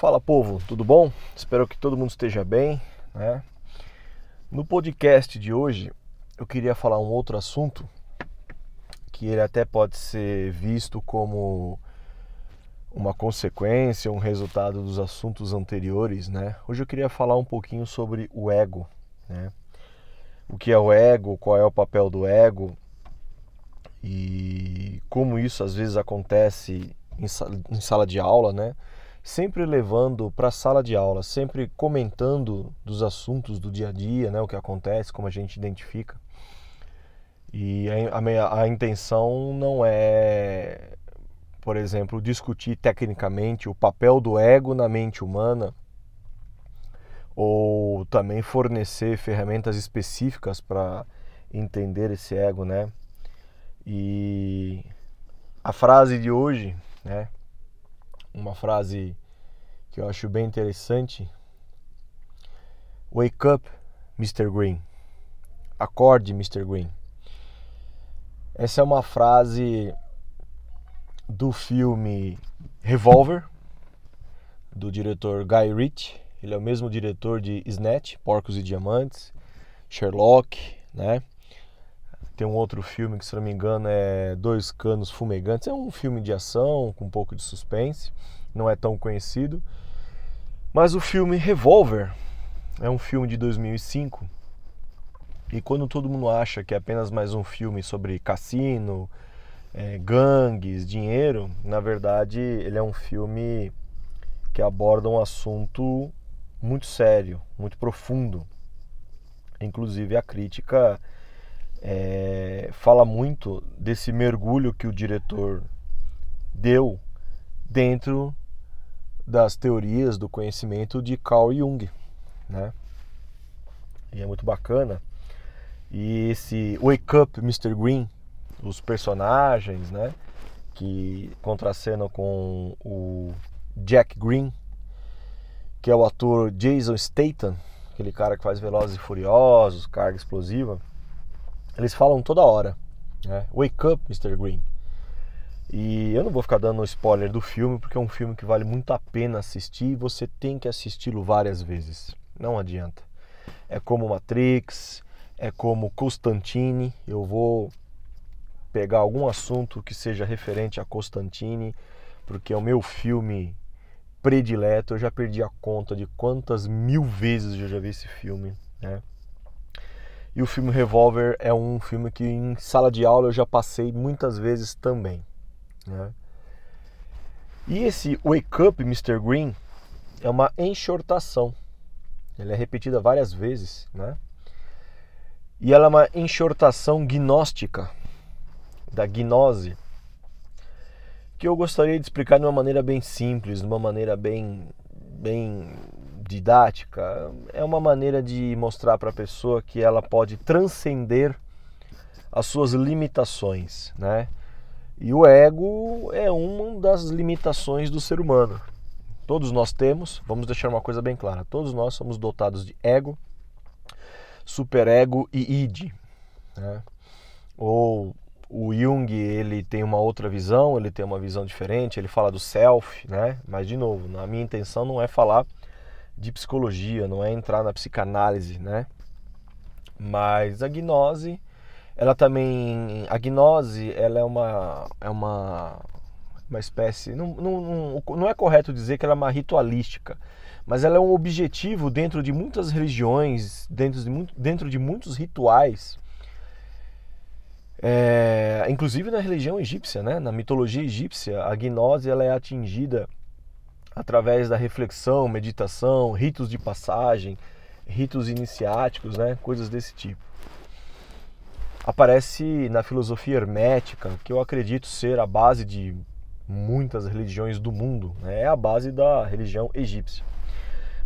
Fala povo, tudo bom? Espero que todo mundo esteja bem. Né? No podcast de hoje eu queria falar um outro assunto que ele até pode ser visto como uma consequência, um resultado dos assuntos anteriores, né? Hoje eu queria falar um pouquinho sobre o ego, né? O que é o ego, qual é o papel do ego e como isso às vezes acontece em sala de aula, né? Sempre levando para a sala de aula, sempre comentando dos assuntos do dia a dia, né? O que acontece, como a gente identifica. E a, a, intenção não é por exemplo, discutir tecnicamente o papel do ego na mente humana, ou também fornecer ferramentas específicas para entender esse ego, né? E a frase de hoje, né? Uma frase que eu acho bem interessante. Wake up, Mr. Green. Acorde, Mr. Green. Essa é uma frase do filme Revolver, do diretor Guy Ritchie. Ele é o mesmo diretor de Snatch, Porcos e Diamantes, Sherlock, né? Tem um outro filme que, se não me engano, é Dois Canos Fumegantes. É um filme de ação com um pouco de suspense, não é tão conhecido. Mas o filme Revolver é um filme de 2005. E quando todo mundo acha que é apenas mais um filme sobre cassino, é, gangues, dinheiro, na verdade ele é um filme que aborda um assunto muito sério, muito profundo. Inclusive a crítica é, fala muito desse mergulho que o diretor deu dentro das teorias do conhecimento de Carl Jung, né? E é muito bacana. E esse Wake Up, Mr. Green, os personagens, né? Que contracenam com o Jack Green, que é o ator Jason Statham, aquele cara que faz Velozes e Furiosos, carga explosiva. Eles falam toda hora, né? Wake up, Mr. Green. E eu não vou ficar dando spoiler do filme, porque é um filme que vale muito a pena assistir e você tem que assisti-lo várias vezes. Não adianta. É como Matrix, é como Constantine. Eu vou pegar algum assunto que seja referente a Constantine, porque é o meu filme predileto. Eu já perdi a conta de quantas mil vezes eu já vi esse filme, né? E o filme Revolver é um filme que em sala de aula eu já passei muitas vezes também, né? E esse Wake Up, Mr. Green é uma enxortação. Ele é repetida várias vezes, né? E ela é uma enxortação gnóstica da gnose, que eu gostaria de explicar de uma maneira bem simples, de uma maneira bem, bem didática. É uma maneira de mostrar para a pessoa que ela pode transcender as suas limitações, né? E o ego é uma das limitações do ser humano. Todos nós temos, vamos deixar uma coisa bem clara, todos nós somos dotados de ego, superego e id, né? ou o Jung ele tem uma outra visão, ele tem uma visão diferente, ele fala do self, né? Mas de novo, a minha intenção não é falar de psicologia, não é entrar na psicanálise, né? Mas a gnose, ela também, a gnose, ela é uma é uma uma espécie, não, não, não, é correto dizer que ela é uma ritualística, mas ela é um objetivo dentro de muitas religiões, dentro de, dentro de muitos rituais é, inclusive na religião egípcia, né? na mitologia egípcia, a gnose ela é atingida através da reflexão, meditação, ritos de passagem, ritos iniciáticos, né? coisas desse tipo. Aparece na filosofia hermética, que eu acredito ser a base de muitas religiões do mundo, né? é a base da religião egípcia.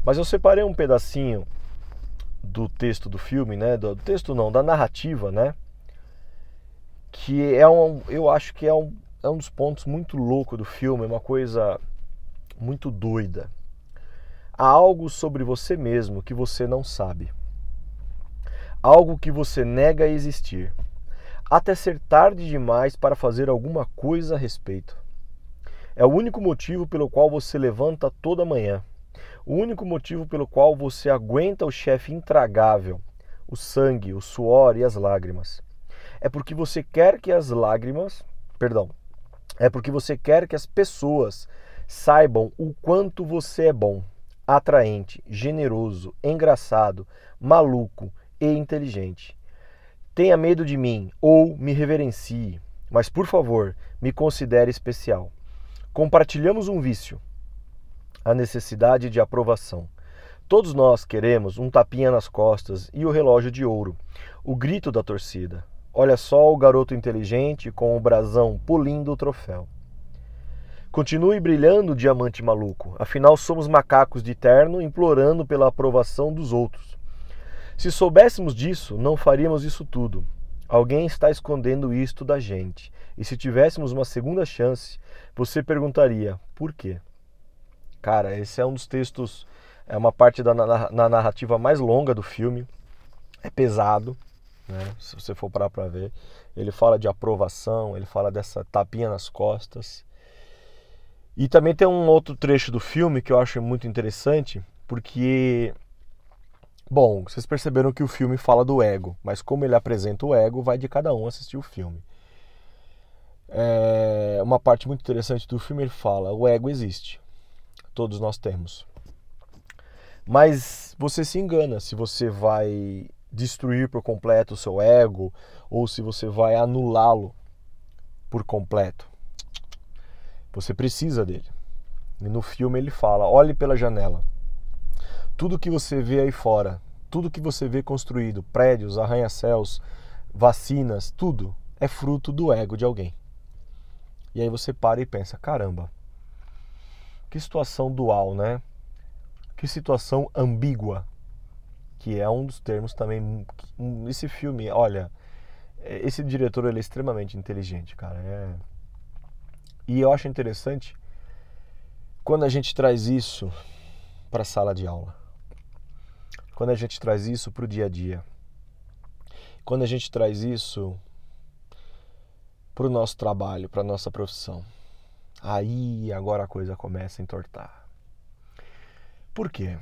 Mas eu separei um pedacinho do texto do filme, né? Do texto não, da narrativa, né? que é um, eu acho que é um, é um dos pontos muito louco do filme, é uma coisa muito doida. Há algo sobre você mesmo que você não sabe. Algo que você nega a existir. Até ser tarde demais para fazer alguma coisa a respeito. É o único motivo pelo qual você levanta toda manhã. O único motivo pelo qual você aguenta o chefe intragável, o sangue, o suor e as lágrimas. É porque você quer que as lágrimas, perdão, é porque você quer que as pessoas saibam o quanto você é bom, atraente, generoso, engraçado, maluco e inteligente. Tenha medo de mim ou me reverencie, mas por favor, me considere especial. Compartilhamos um vício, a necessidade de aprovação. Todos nós queremos um tapinha nas costas e o relógio de ouro, o grito da torcida. Olha só o garoto inteligente com o brasão polindo o troféu. Continue brilhando, diamante maluco, afinal somos macacos de terno implorando pela aprovação dos outros. Se soubéssemos disso, não faríamos isso tudo. Alguém está escondendo isto da gente. E se tivéssemos uma segunda chance, você perguntaria: por quê? Cara, esse é um dos textos, é uma parte da na narrativa mais longa do filme. É pesado, né? Se você for parar para ver, ele fala de aprovação, ele fala dessa tapinha nas costas. E também tem um outro trecho do filme que eu acho muito interessante, porque Bom, vocês perceberam que o filme fala do ego, mas como ele apresenta o ego, vai de cada um assistir o filme. É uma parte muito interessante do filme ele fala: o ego existe, todos nós temos. Mas você se engana se você vai destruir por completo o seu ego ou se você vai anulá-lo por completo. Você precisa dele. E no filme ele fala: olhe pela janela tudo que você vê aí fora, tudo que você vê construído, prédios, arranha-céus, vacinas, tudo é fruto do ego de alguém. E aí você para e pensa: caramba, que situação dual, né? Que situação ambígua, que é um dos termos também. Esse filme, olha, esse diretor ele é extremamente inteligente, cara. É... E eu acho interessante quando a gente traz isso para a sala de aula quando a gente traz isso para o dia a dia, quando a gente traz isso para o nosso trabalho, para a nossa profissão, aí agora a coisa começa a entortar. Por quê?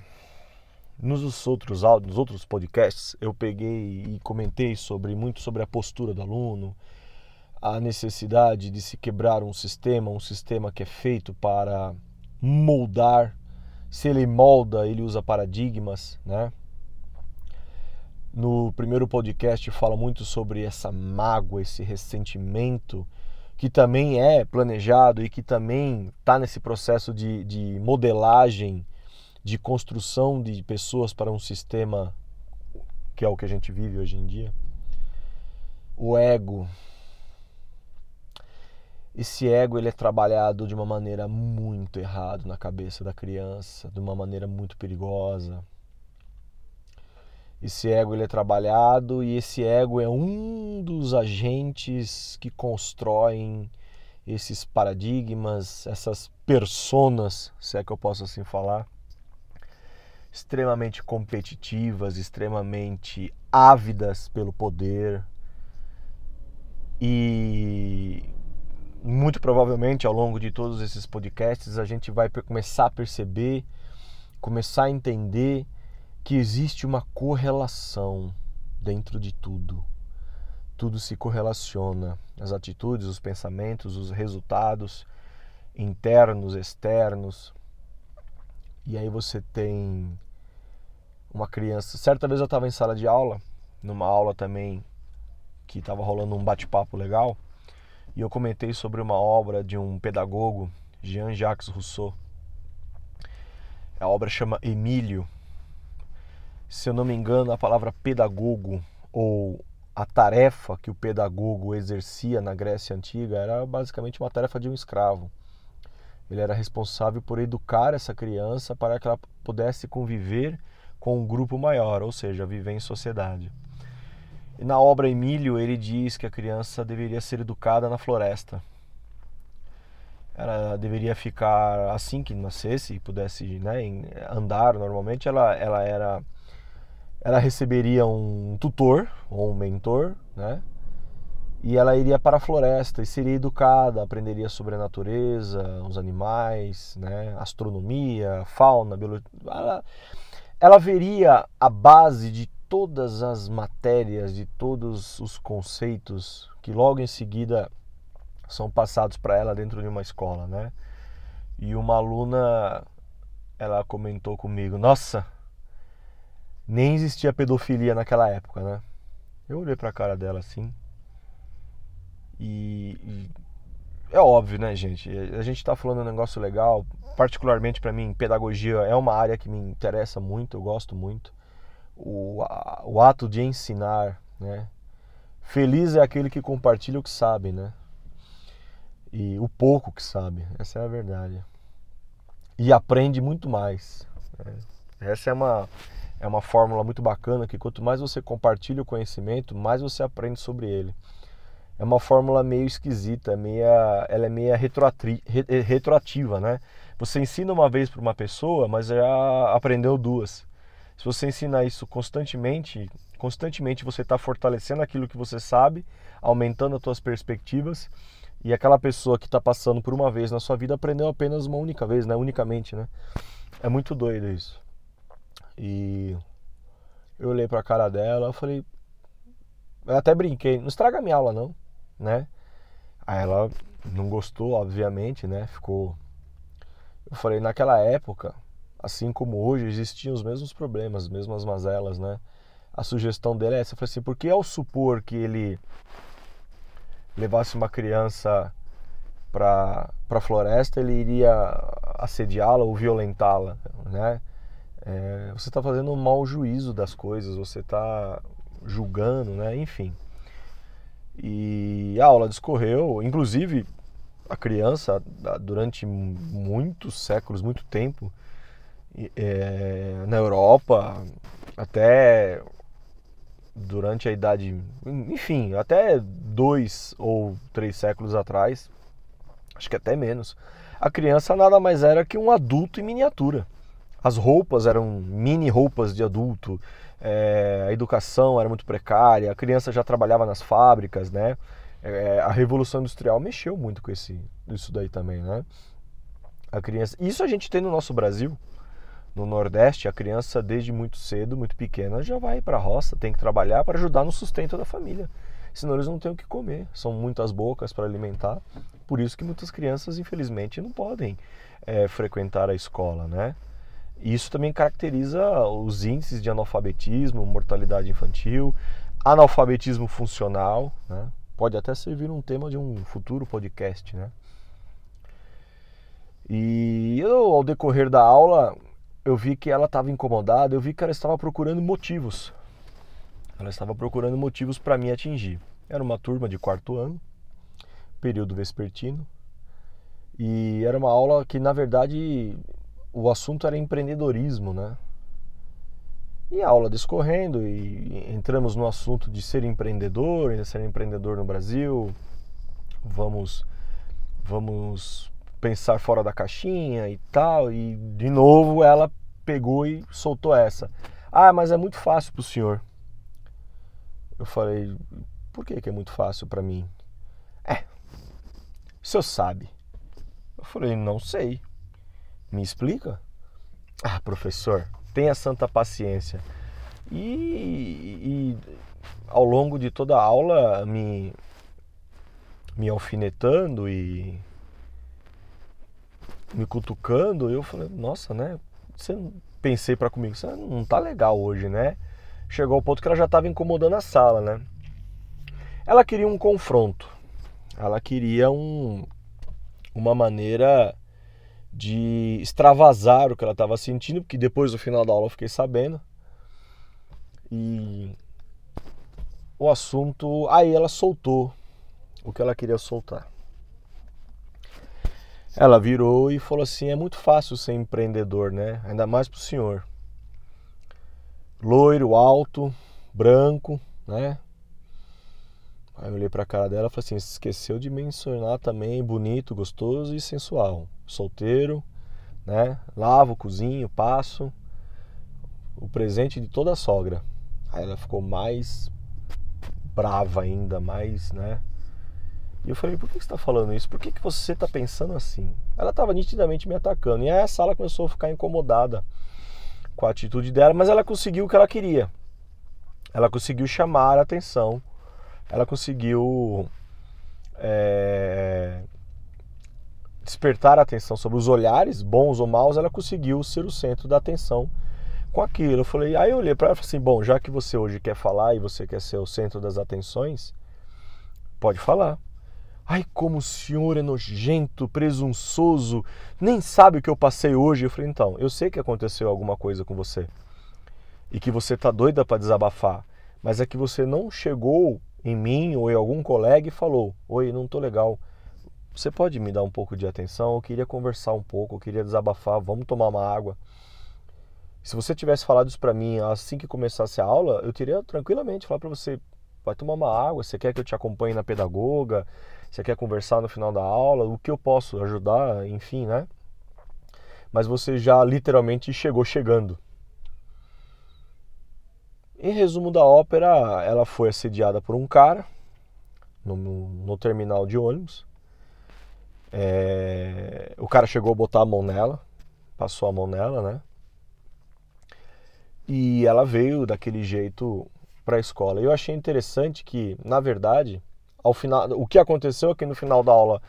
Nos outros áudios, nos outros podcasts, eu peguei e comentei sobre muito sobre a postura do aluno, a necessidade de se quebrar um sistema, um sistema que é feito para moldar. Se ele molda, ele usa paradigmas, né? no primeiro podcast fala muito sobre essa mágoa, esse ressentimento, que também é planejado e que também está nesse processo de, de modelagem, de construção de pessoas para um sistema que é o que a gente vive hoje em dia. O ego. Esse ego ele é trabalhado de uma maneira muito errada na cabeça da criança, de uma maneira muito perigosa esse ego ele é trabalhado e esse ego é um dos agentes que constroem esses paradigmas, essas personas, se é que eu posso assim falar, extremamente competitivas, extremamente ávidas pelo poder. E muito provavelmente ao longo de todos esses podcasts a gente vai começar a perceber, começar a entender que existe uma correlação dentro de tudo. Tudo se correlaciona, as atitudes, os pensamentos, os resultados internos, externos. E aí você tem uma criança. Certa vez eu estava em sala de aula, numa aula também que estava rolando um bate-papo legal, e eu comentei sobre uma obra de um pedagogo, Jean-Jacques Rousseau. A obra chama Emílio, se eu não me engano, a palavra pedagogo ou a tarefa que o pedagogo exercia na Grécia Antiga era basicamente uma tarefa de um escravo. Ele era responsável por educar essa criança para que ela pudesse conviver com um grupo maior, ou seja, viver em sociedade. E na obra Emílio, ele diz que a criança deveria ser educada na floresta. Ela deveria ficar assim que nascesse e pudesse né, andar normalmente, ela, ela era ela receberia um tutor ou um mentor, né? e ela iria para a floresta e seria educada, aprenderia sobre a natureza, os animais, né, astronomia, fauna, biologia. Ela, ela veria a base de todas as matérias, de todos os conceitos que logo em seguida são passados para ela dentro de uma escola, né? E uma aluna, ela comentou comigo, nossa, nem existia pedofilia naquela época, né? Eu olhei para a cara dela assim, e, e é óbvio, né, gente? A gente está falando um negócio legal. Particularmente para mim, pedagogia é uma área que me interessa muito, eu gosto muito. O, a, o ato de ensinar, né? Feliz é aquele que compartilha o que sabe, né? E o pouco que sabe, essa é a verdade. E aprende muito mais. Né? Essa é uma, é uma fórmula muito bacana que quanto mais você compartilha o conhecimento, mais você aprende sobre ele é uma fórmula meio esquisita, meia, ela é meio eh, retroativa, né? Você ensina uma vez para uma pessoa, mas já aprendeu duas. Se você ensina isso constantemente, constantemente você está fortalecendo aquilo que você sabe, aumentando as suas perspectivas, e aquela pessoa que está passando por uma vez na sua vida aprendeu apenas uma única vez, né? Unicamente, né? É muito doido isso. E eu olhei para a cara dela, eu falei, eu até brinquei, não estraga minha aula não né? Aí ela não gostou, obviamente, né? Ficou. Eu falei, naquela época, assim como hoje, existiam os mesmos problemas, as mesmas mazelas, né? A sugestão dele é essa, falei assim, porque ao supor que ele levasse uma criança para a floresta, ele iria assediá-la ou violentá-la, né? É, você está fazendo um mau juízo das coisas, você está julgando, né? Enfim. E a aula discorreu, inclusive a criança, durante muitos séculos, muito tempo, é, na Europa, até durante a idade, enfim, até dois ou três séculos atrás, acho que até menos, a criança nada mais era que um adulto em miniatura. As roupas eram mini roupas de adulto, é, a educação era muito precária, a criança já trabalhava nas fábricas, né? É, a revolução industrial mexeu muito com esse, isso daí também, né? A criança, isso a gente tem no nosso Brasil, no Nordeste, a criança desde muito cedo, muito pequena, já vai para a roça, tem que trabalhar para ajudar no sustento da família. Senão eles não têm o que comer, são muitas bocas para alimentar. Por isso que muitas crianças, infelizmente, não podem é, frequentar a escola, né? isso também caracteriza os índices de analfabetismo, mortalidade infantil, analfabetismo funcional, né? pode até servir um tema de um futuro podcast, né? E eu, ao decorrer da aula, eu vi que ela estava incomodada, eu vi que ela estava procurando motivos. Ela estava procurando motivos para me atingir. Era uma turma de quarto ano, período vespertino, e era uma aula que, na verdade, o assunto era empreendedorismo, né? E a aula discorrendo e entramos no assunto de ser empreendedor, de ser empreendedor no Brasil. Vamos vamos pensar fora da caixinha e tal. E de novo ela pegou e soltou essa. Ah, mas é muito fácil para o senhor. Eu falei, por que, que é muito fácil para mim? É, o senhor sabe. Eu falei, não sei. Me explica? Ah, professor, tenha santa paciência. E, e ao longo de toda a aula me, me alfinetando e me cutucando, eu falei, nossa, né? Você pensei para comigo, você não tá legal hoje, né? Chegou ao ponto que ela já estava incomodando a sala, né? Ela queria um confronto. Ela queria um, uma maneira de extravasar o que ela estava sentindo, porque depois do final da aula eu fiquei sabendo. E o assunto, aí ela soltou o que ela queria soltar. Ela virou e falou assim: é muito fácil ser empreendedor, né? Ainda mais para o senhor. Loiro, alto, branco, né? Aí eu olhei para a cara dela e falei assim: esqueceu de mencionar também bonito, gostoso e sensual solteiro, né? Lavo, cozinho, passo. O presente de toda a sogra. Aí ela ficou mais brava ainda, mais, né? E eu falei, por que você está falando isso? Por que, que você está pensando assim? Ela estava nitidamente me atacando. E aí a sala começou a ficar incomodada com a atitude dela, mas ela conseguiu o que ela queria. Ela conseguiu chamar a atenção. Ela conseguiu é, despertar a atenção sobre os olhares, bons ou maus. Ela conseguiu ser o centro da atenção com aquilo. Eu falei, aí eu olhei para ela e falei assim: bom, já que você hoje quer falar e você quer ser o centro das atenções, pode falar. Ai, como o senhor é nojento, presunçoso, nem sabe o que eu passei hoje. Eu falei, então, eu sei que aconteceu alguma coisa com você e que você tá doida para desabafar, mas é que você não chegou em mim ou em algum colega e falou: Oi, não tô legal. Você pode me dar um pouco de atenção? Eu queria conversar um pouco, eu queria desabafar, vamos tomar uma água. Se você tivesse falado isso para mim assim que começasse a aula, eu teria tranquilamente falar para você: vai tomar uma água, você quer que eu te acompanhe na pedagoga, você quer conversar no final da aula, o que eu posso ajudar, enfim, né? Mas você já literalmente chegou chegando. Em resumo da ópera, ela foi assediada por um cara no, no terminal de ônibus. É, o cara chegou a botar a mão nela, passou a mão nela, né? E ela veio daquele jeito para a escola. Eu achei interessante que, na verdade, ao final, o que aconteceu é que no final da aula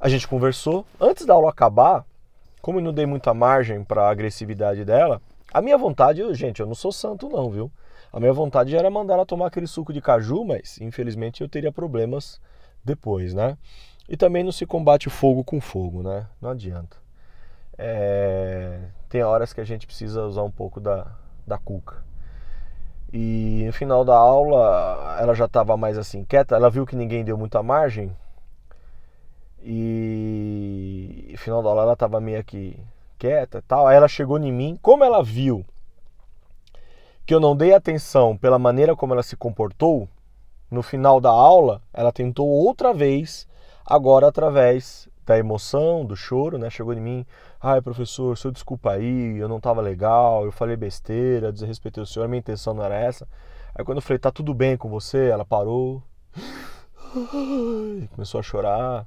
a gente conversou. Antes da aula acabar, como eu não dei muita margem para a agressividade dela, a minha vontade, eu, gente, eu não sou santo não, viu? A minha vontade era mandar ela tomar aquele suco de caju, mas infelizmente eu teria problemas depois, né? E também não se combate fogo com fogo, né? Não adianta. É... Tem horas que a gente precisa usar um pouco da, da cuca. E no final da aula, ela já estava mais assim quieta, ela viu que ninguém deu muita margem. E no final da aula ela estava meio que quieta tal. Aí ela chegou em mim, como ela viu que eu não dei atenção pela maneira como ela se comportou, no final da aula, ela tentou outra vez, agora através da emoção, do choro, né? Chegou em mim, ai professor, seu desculpa aí, eu não estava legal, eu falei besteira, desrespeitei o senhor, minha intenção não era essa. Aí quando eu falei, tá tudo bem com você, ela parou, começou a chorar.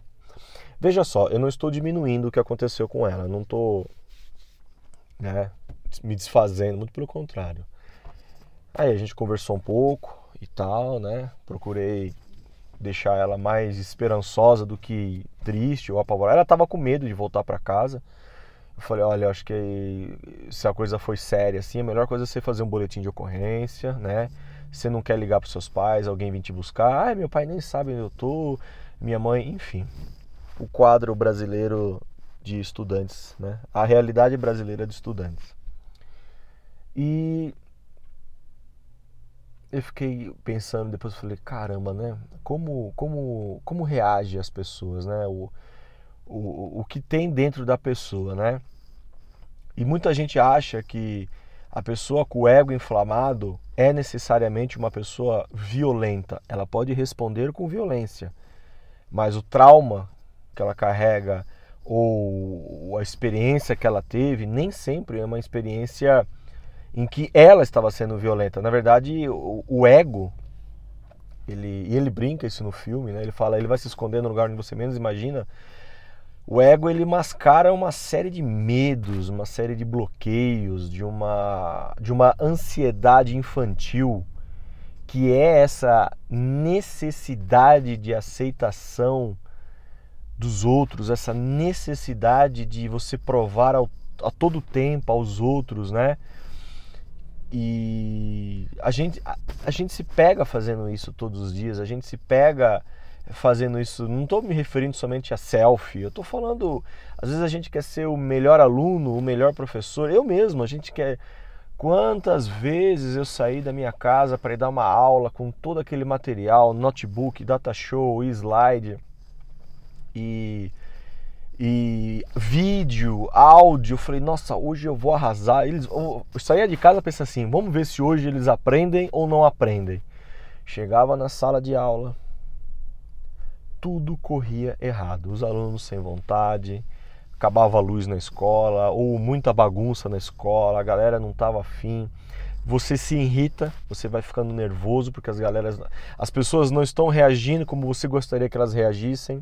Veja só, eu não estou diminuindo o que aconteceu com ela, não estou né, me desfazendo, muito pelo contrário. Aí a gente conversou um pouco e tal, né? Procurei deixar ela mais esperançosa do que triste ou apavorada. Ela estava com medo de voltar para casa. Eu falei, olha, acho que se a coisa foi séria assim, a melhor coisa é você fazer um boletim de ocorrência, né? Você não quer ligar para seus pais, alguém vir te buscar. Ah, meu pai nem sabe onde eu tô, minha mãe, enfim. O quadro brasileiro de estudantes, né? A realidade brasileira de estudantes. E eu fiquei pensando, depois falei, caramba, né? Como, como, como reage as pessoas, né? O, o, o que tem dentro da pessoa, né? E muita gente acha que a pessoa com o ego inflamado é necessariamente uma pessoa violenta. Ela pode responder com violência, mas o trauma que ela carrega ou a experiência que ela teve nem sempre é uma experiência em que ela estava sendo violenta. Na verdade, o, o ego, ele, e ele brinca isso no filme, né? ele fala, ele vai se esconder no lugar onde você menos imagina. O ego ele mascara uma série de medos, uma série de bloqueios, de uma, de uma ansiedade infantil, que é essa necessidade de aceitação dos outros, essa necessidade de você provar ao, a todo tempo aos outros, né? E a gente, a, a, gente se pega fazendo isso todos os dias, a gente se pega fazendo isso. Não estou me referindo somente a selfie, eu estou falando. Às vezes a gente quer ser o melhor aluno, o melhor professor. Eu mesmo, a gente quer. Quantas vezes eu saí da minha casa para ir dar uma aula com todo aquele material, notebook, data show, slide e e vídeo, áudio. Eu falei, nossa, hoje eu vou arrasar. Eles, eu saía de casa pensando assim, vamos ver se hoje eles aprendem ou não aprendem. Chegava na sala de aula, tudo corria errado. Os alunos sem vontade, acabava a luz na escola, ou muita bagunça na escola, a galera não estava afim. você se irrita, você vai ficando nervoso porque as galeras, as pessoas não estão reagindo como você gostaria que elas reagissem.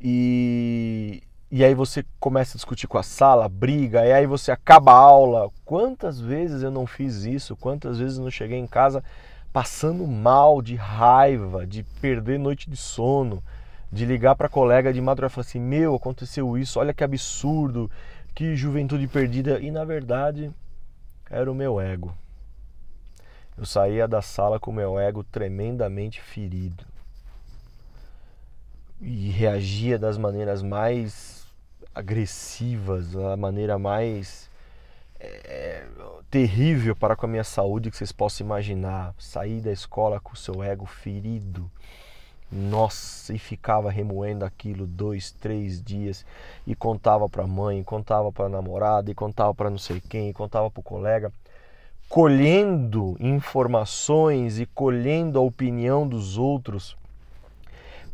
E, e aí você começa a discutir com a sala, briga, e aí você acaba a aula. Quantas vezes eu não fiz isso? Quantas vezes eu não cheguei em casa passando mal, de raiva, de perder noite de sono, de ligar para colega de madrugada e falar assim: "Meu, aconteceu isso, olha que absurdo, que juventude perdida". E na verdade, era o meu ego. Eu saía da sala com o meu ego tremendamente ferido. E reagia das maneiras mais agressivas, a maneira mais é, terrível para com a minha saúde que vocês possam imaginar. Sair da escola com o seu ego ferido. Nossa, e ficava remoendo aquilo dois, três dias e contava para a mãe, contava para a namorada, e contava para não sei quem, e contava para o colega, colhendo informações e colhendo a opinião dos outros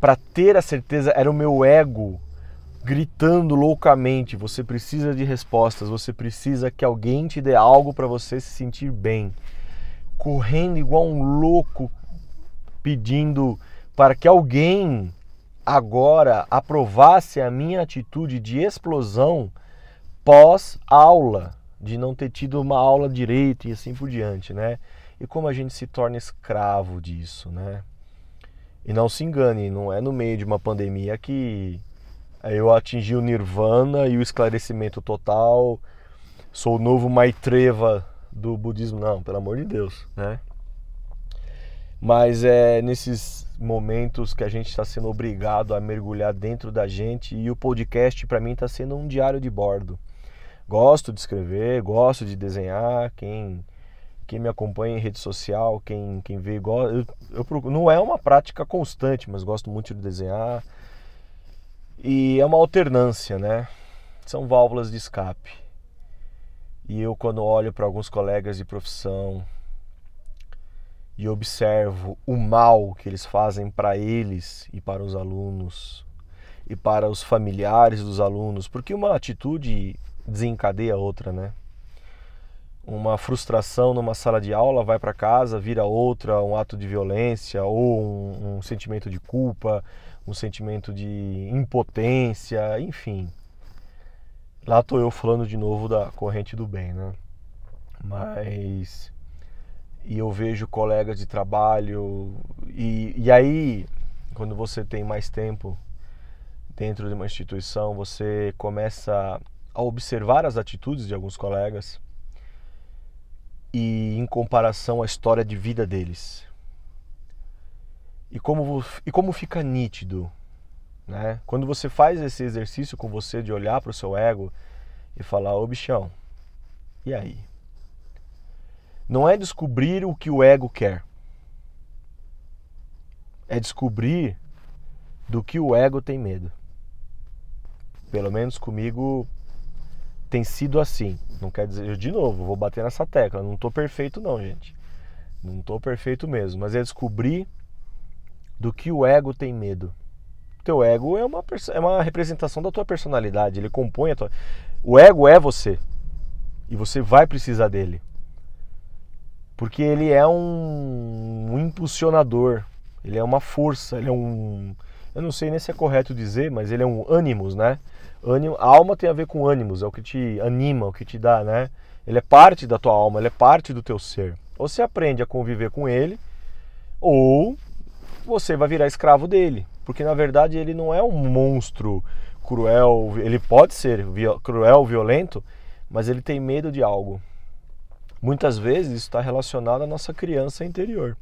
para ter a certeza, era o meu ego gritando loucamente: você precisa de respostas, você precisa que alguém te dê algo para você se sentir bem. Correndo igual um louco pedindo para que alguém agora aprovasse a minha atitude de explosão pós-aula, de não ter tido uma aula direito e assim por diante, né? E como a gente se torna escravo disso, né? E não se engane, não é no meio de uma pandemia que eu atingi o nirvana e o esclarecimento total, sou o novo Maitreva do budismo, não, pelo amor de Deus, né? Mas é nesses momentos que a gente está sendo obrigado a mergulhar dentro da gente e o podcast para mim está sendo um diário de bordo. Gosto de escrever, gosto de desenhar. Quem quem me acompanha em rede social, quem quem vê, eu, eu não é uma prática constante, mas gosto muito de desenhar. E é uma alternância, né? São válvulas de escape. E eu quando olho para alguns colegas de profissão e observo o mal que eles fazem para eles e para os alunos e para os familiares dos alunos, porque uma atitude desencadeia a outra, né? Uma frustração numa sala de aula vai para casa, vira outra, um ato de violência ou um, um sentimento de culpa, um sentimento de impotência, enfim. Lá estou eu falando de novo da corrente do bem, né? Mas e eu vejo colegas de trabalho e, e aí quando você tem mais tempo dentro de uma instituição você começa a observar as atitudes de alguns colegas e em comparação à história de vida deles e como e como fica nítido né quando você faz esse exercício com você de olhar para o seu ego e falar ô bichão e aí não é descobrir o que o ego quer. É descobrir do que o ego tem medo. Pelo menos comigo tem sido assim. Não quer dizer, de novo, vou bater nessa tecla. Não estou perfeito, não, gente. Não estou perfeito mesmo. Mas é descobrir do que o ego tem medo. Teu ego é uma, é uma representação da tua personalidade. Ele compõe a tua. O ego é você. E você vai precisar dele porque ele é um, um impulsionador, ele é uma força, ele é um. Eu não sei nem se é correto dizer, mas ele é um ânimos, né? Ânimo, a alma tem a ver com ânimos, é o que te anima, o que te dá, né? Ele é parte da tua alma, ele é parte do teu ser. Ou você aprende a conviver com ele, ou você vai virar escravo dele. Porque na verdade ele não é um monstro cruel, ele pode ser cruel, violento, mas ele tem medo de algo muitas vezes isso está relacionado à nossa criança interior,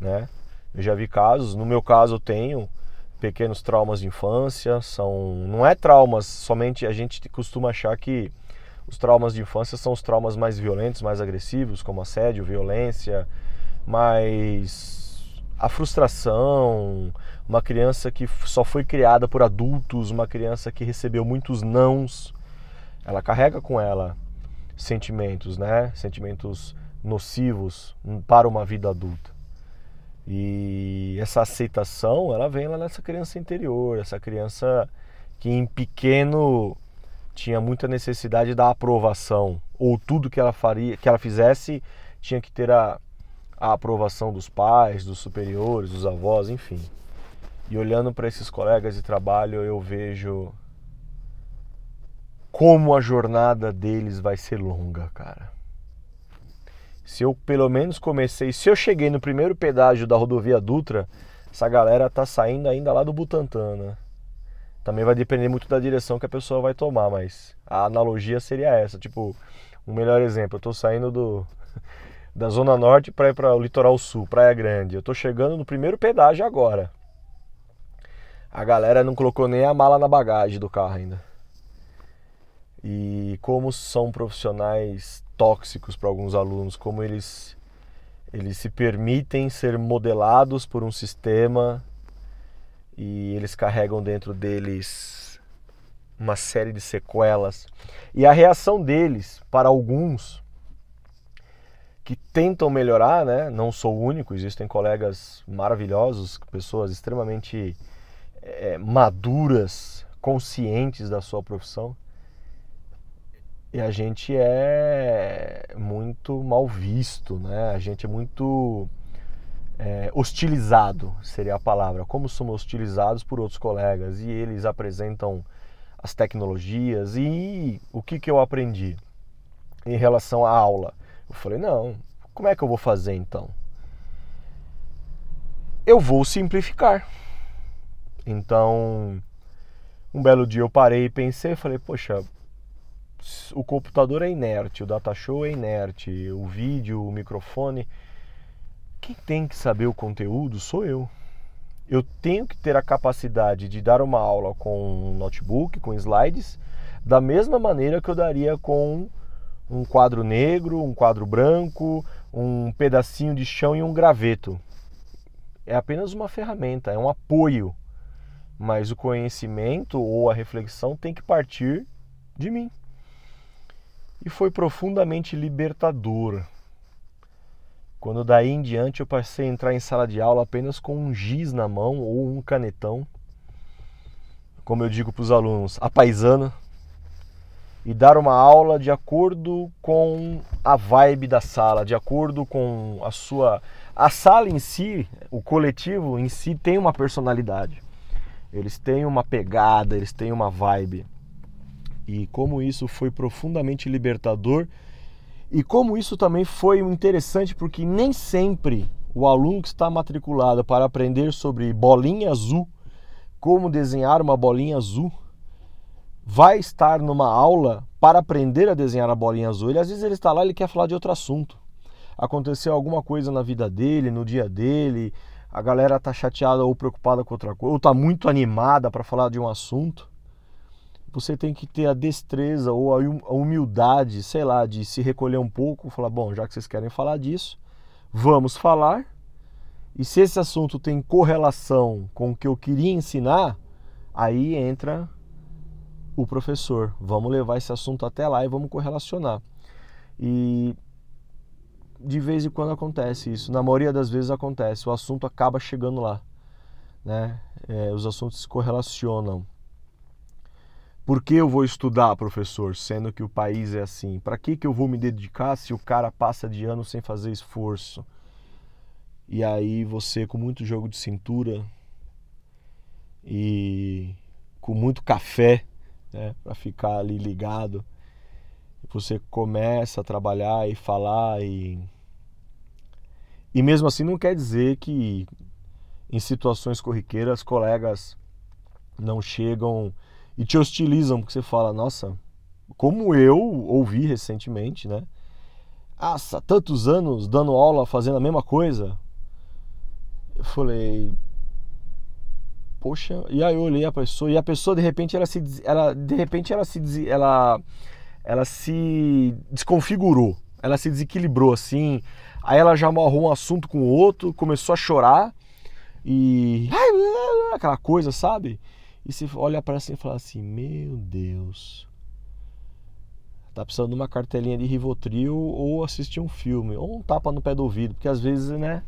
né? Eu já vi casos, no meu caso eu tenho pequenos traumas de infância, são não é traumas, somente a gente costuma achar que os traumas de infância são os traumas mais violentos, mais agressivos, como assédio, violência, mas a frustração, uma criança que só foi criada por adultos, uma criança que recebeu muitos nãos, ela carrega com ela sentimentos, né? Sentimentos nocivos para uma vida adulta. E essa aceitação, ela vem lá nessa criança interior, essa criança que em pequeno tinha muita necessidade da aprovação, ou tudo que ela faria, que ela fizesse, tinha que ter a, a aprovação dos pais, dos superiores, dos avós, enfim. E olhando para esses colegas de trabalho, eu vejo como a jornada deles vai ser longa, cara. Se eu pelo menos comecei, se eu cheguei no primeiro pedágio da rodovia Dutra, essa galera tá saindo ainda lá do Butantã, né? Também vai depender muito da direção que a pessoa vai tomar, mas a analogia seria essa, tipo, um melhor exemplo, eu tô saindo do da zona norte para ir para o litoral sul, Praia Grande. Eu tô chegando no primeiro pedágio agora a galera não colocou nem a mala na bagagem do carro ainda. E como são profissionais tóxicos para alguns alunos, como eles eles se permitem ser modelados por um sistema e eles carregam dentro deles uma série de sequelas. E a reação deles para alguns que tentam melhorar, né? Não sou o único, existem colegas maravilhosos, pessoas extremamente é, maduras, conscientes da sua profissão. E a gente é muito mal visto, né? A gente é muito é, hostilizado, seria a palavra. Como somos hostilizados por outros colegas e eles apresentam as tecnologias e o que, que eu aprendi em relação à aula. Eu falei, não, como é que eu vou fazer então? Eu vou simplificar. Então, um belo dia eu parei e pensei, falei, poxa, o computador é inerte, o data show é inerte, o vídeo, o microfone, quem tem que saber o conteúdo sou eu. Eu tenho que ter a capacidade de dar uma aula com um notebook, com slides, da mesma maneira que eu daria com um quadro negro, um quadro branco, um pedacinho de chão e um graveto. É apenas uma ferramenta, é um apoio mas o conhecimento ou a reflexão tem que partir de mim. E foi profundamente libertador. Quando daí em diante eu passei a entrar em sala de aula apenas com um giz na mão ou um canetão, como eu digo para os alunos, a paisana, e dar uma aula de acordo com a vibe da sala, de acordo com a sua. A sala em si, o coletivo em si tem uma personalidade. Eles têm uma pegada, eles têm uma vibe. E como isso foi profundamente libertador e como isso também foi interessante porque nem sempre o aluno que está matriculado para aprender sobre bolinha azul, como desenhar uma bolinha azul, vai estar numa aula para aprender a desenhar a bolinha azul. Ele às vezes ele está lá, ele quer falar de outro assunto. Aconteceu alguma coisa na vida dele, no dia dele, a galera tá chateada ou preocupada com outra coisa, ou tá muito animada para falar de um assunto, você tem que ter a destreza ou a humildade, sei lá, de se recolher um pouco, falar, bom, já que vocês querem falar disso, vamos falar. E se esse assunto tem correlação com o que eu queria ensinar, aí entra o professor. Vamos levar esse assunto até lá e vamos correlacionar. E de vez em quando acontece isso. Na maioria das vezes acontece. O assunto acaba chegando lá. Né? É, os assuntos se correlacionam. Por que eu vou estudar, professor, sendo que o país é assim? Para que, que eu vou me dedicar se o cara passa de ano sem fazer esforço? E aí você, com muito jogo de cintura e com muito café, né, para ficar ali ligado, você começa a trabalhar e falar e e mesmo assim não quer dizer que em situações corriqueiras colegas não chegam e te hostilizam porque você fala, nossa, como eu ouvi recentemente, né? Nossa, tantos anos dando aula, fazendo a mesma coisa. Eu falei, poxa, e aí eu olhei a pessoa e a pessoa de repente ela se ela de repente ela se ela ela se desconfigurou, ela se desequilibrou assim. Aí ela já amarrou um assunto com o outro, começou a chorar e aquela coisa, sabe? E você olha para assim e fala assim: Meu Deus, tá precisando de uma cartelinha de Rivotril ou assistir um filme, ou um tapa no pé do ouvido, porque às vezes, né,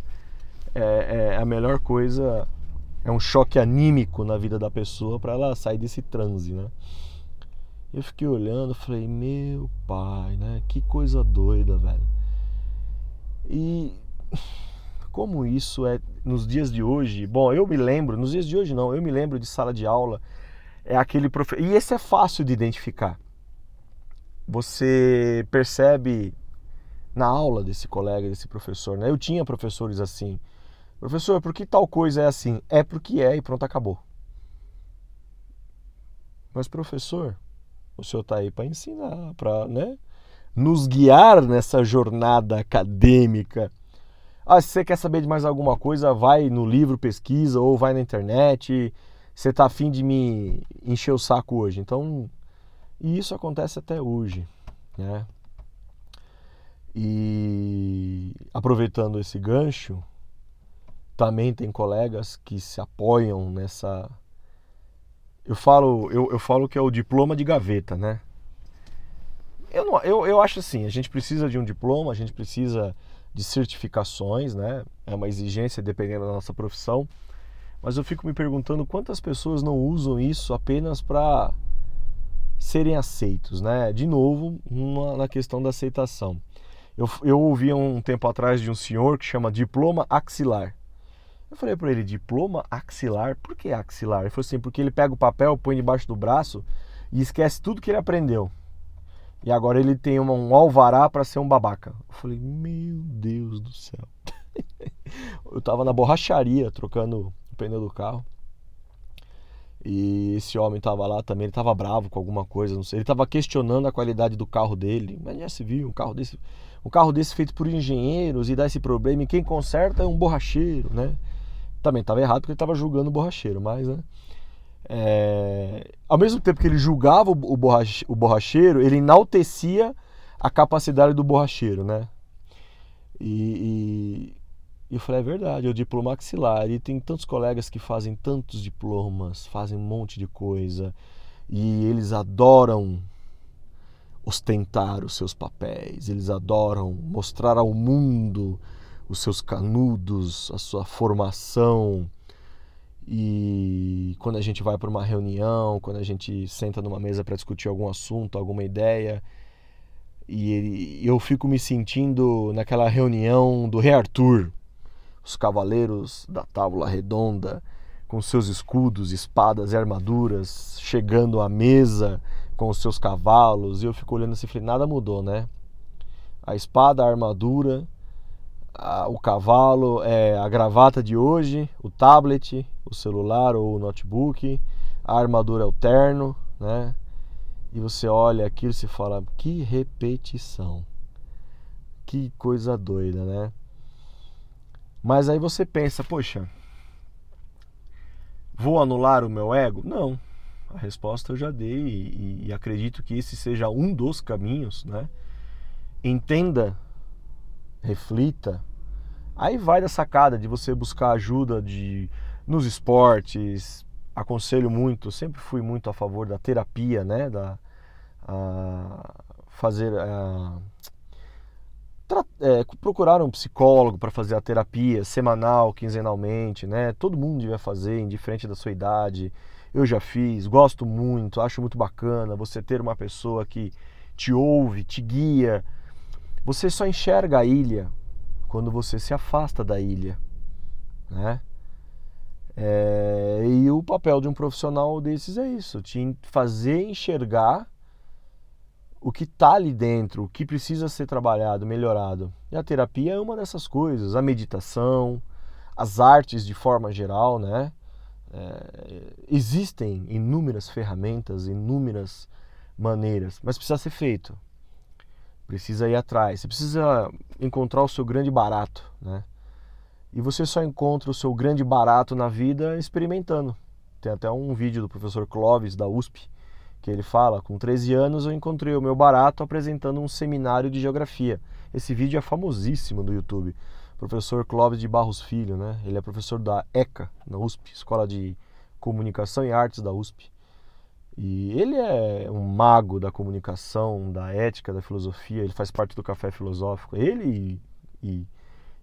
é, é a melhor coisa, é um choque anímico na vida da pessoa para ela sair desse transe, né? Eu fiquei olhando, falei, meu pai, né? Que coisa doida, velho. E como isso é nos dias de hoje? Bom, eu me lembro, nos dias de hoje não, eu me lembro de sala de aula, é aquele professor. E esse é fácil de identificar. Você percebe na aula desse colega, desse professor, né? Eu tinha professores assim. Professor, por que tal coisa é assim? É porque é e pronto, acabou. Mas professor, o senhor está aí para ensinar, para, né? nos guiar nessa jornada acadêmica. Ah, se você quer saber de mais alguma coisa, vai no livro, pesquisa ou vai na internet. Você está afim de me encher o saco hoje. Então, e isso acontece até hoje, né? E aproveitando esse gancho, também tem colegas que se apoiam nessa. Eu falo, eu, eu falo que é o diploma de gaveta, né? Eu, não, eu, eu acho assim, a gente precisa de um diploma, a gente precisa de certificações, né? É uma exigência dependendo da nossa profissão. Mas eu fico me perguntando quantas pessoas não usam isso apenas para serem aceitos, né? De novo, uma, na questão da aceitação. Eu, eu ouvi um tempo atrás de um senhor que chama diploma axilar. Eu falei para ele, diploma axilar? Por que axilar? Ele falou assim, porque ele pega o papel, põe debaixo do braço e esquece tudo que ele aprendeu. E agora ele tem um alvará para ser um babaca. Eu falei, meu Deus do céu. eu tava na borracharia trocando o pneu do carro. E esse homem tava lá também, ele tava bravo com alguma coisa, não sei. Ele tava questionando a qualidade do carro dele. Mas já se viu, um carro desse, um carro desse feito por engenheiros e dá esse problema. E quem conserta é um borracheiro, né? Também tava errado porque ele tava julgando o borracheiro, mas, né? É, ao mesmo tempo que ele julgava o, borrache, o borracheiro, ele enaltecia a capacidade do borracheiro, né? E, e eu falei, é verdade, o diploma maxilar. E tem tantos colegas que fazem tantos diplomas, fazem um monte de coisa, e eles adoram ostentar os seus papéis, eles adoram mostrar ao mundo os seus canudos, a sua formação e quando a gente vai para uma reunião, quando a gente senta numa mesa para discutir algum assunto, alguma ideia, e eu fico me sentindo naquela reunião do Rei Arthur, os cavaleiros da Tábua Redonda, com seus escudos, espadas e armaduras, chegando à mesa com os seus cavalos, e eu fico olhando assim, falei, nada mudou, né? A espada, a armadura, a, o cavalo, é, a gravata de hoje, o tablet, o celular ou o notebook, a armadura é o terno, né? E você olha aquilo e se fala, que repetição. Que coisa doida, né? Mas aí você pensa, poxa, vou anular o meu ego? Não. A resposta eu já dei e, e acredito que esse seja um dos caminhos, né? Entenda reflita. Aí vai da sacada de você buscar ajuda de nos esportes. Aconselho muito, sempre fui muito a favor da terapia, né? Da a, fazer a, tra, é, procurar um psicólogo para fazer a terapia semanal, quinzenalmente, né? Todo mundo devia fazer, indiferente da sua idade. Eu já fiz, gosto muito, acho muito bacana você ter uma pessoa que te ouve, te guia, você só enxerga a ilha quando você se afasta da ilha, né? É, e o papel de um profissional desses é isso, te fazer enxergar o que está ali dentro, o que precisa ser trabalhado, melhorado. E a terapia é uma dessas coisas, a meditação, as artes de forma geral, né? É, existem inúmeras ferramentas, inúmeras maneiras, mas precisa ser feito precisa ir atrás, você precisa encontrar o seu grande barato, né? E você só encontra o seu grande barato na vida experimentando. Tem até um vídeo do professor Clóvis da USP que ele fala: com 13 anos eu encontrei o meu barato apresentando um seminário de geografia. Esse vídeo é famosíssimo no YouTube. Professor Clóvis de Barros Filho, né? Ele é professor da ECA, na USP, Escola de Comunicação e Artes da USP. E ele é um mago da comunicação, da ética, da filosofia, ele faz parte do café filosófico. Ele e, e,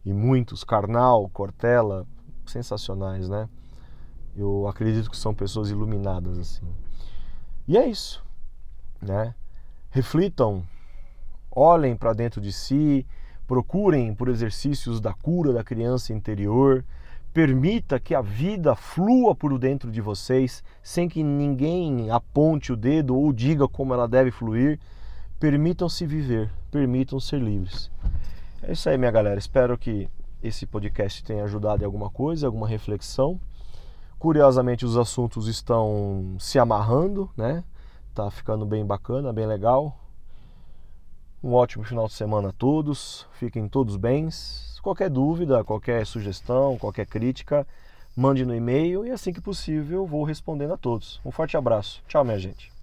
e muitos, Karnal, Cortella, sensacionais, né? Eu acredito que são pessoas iluminadas assim. E é isso. né? Reflitam, olhem para dentro de si, procurem por exercícios da cura da criança interior, permita que a vida flua por dentro de vocês, sem que ninguém aponte o dedo ou diga como ela deve fluir. Permitam-se viver, permitam ser livres. É isso aí, minha galera. Espero que esse podcast tenha ajudado em alguma coisa, alguma reflexão. Curiosamente, os assuntos estão se amarrando, né? Tá ficando bem bacana, bem legal. Um ótimo final de semana a todos. Fiquem todos bens. Qualquer dúvida, qualquer sugestão, qualquer crítica, mande no e-mail e assim que possível vou respondendo a todos. Um forte abraço. Tchau, minha gente.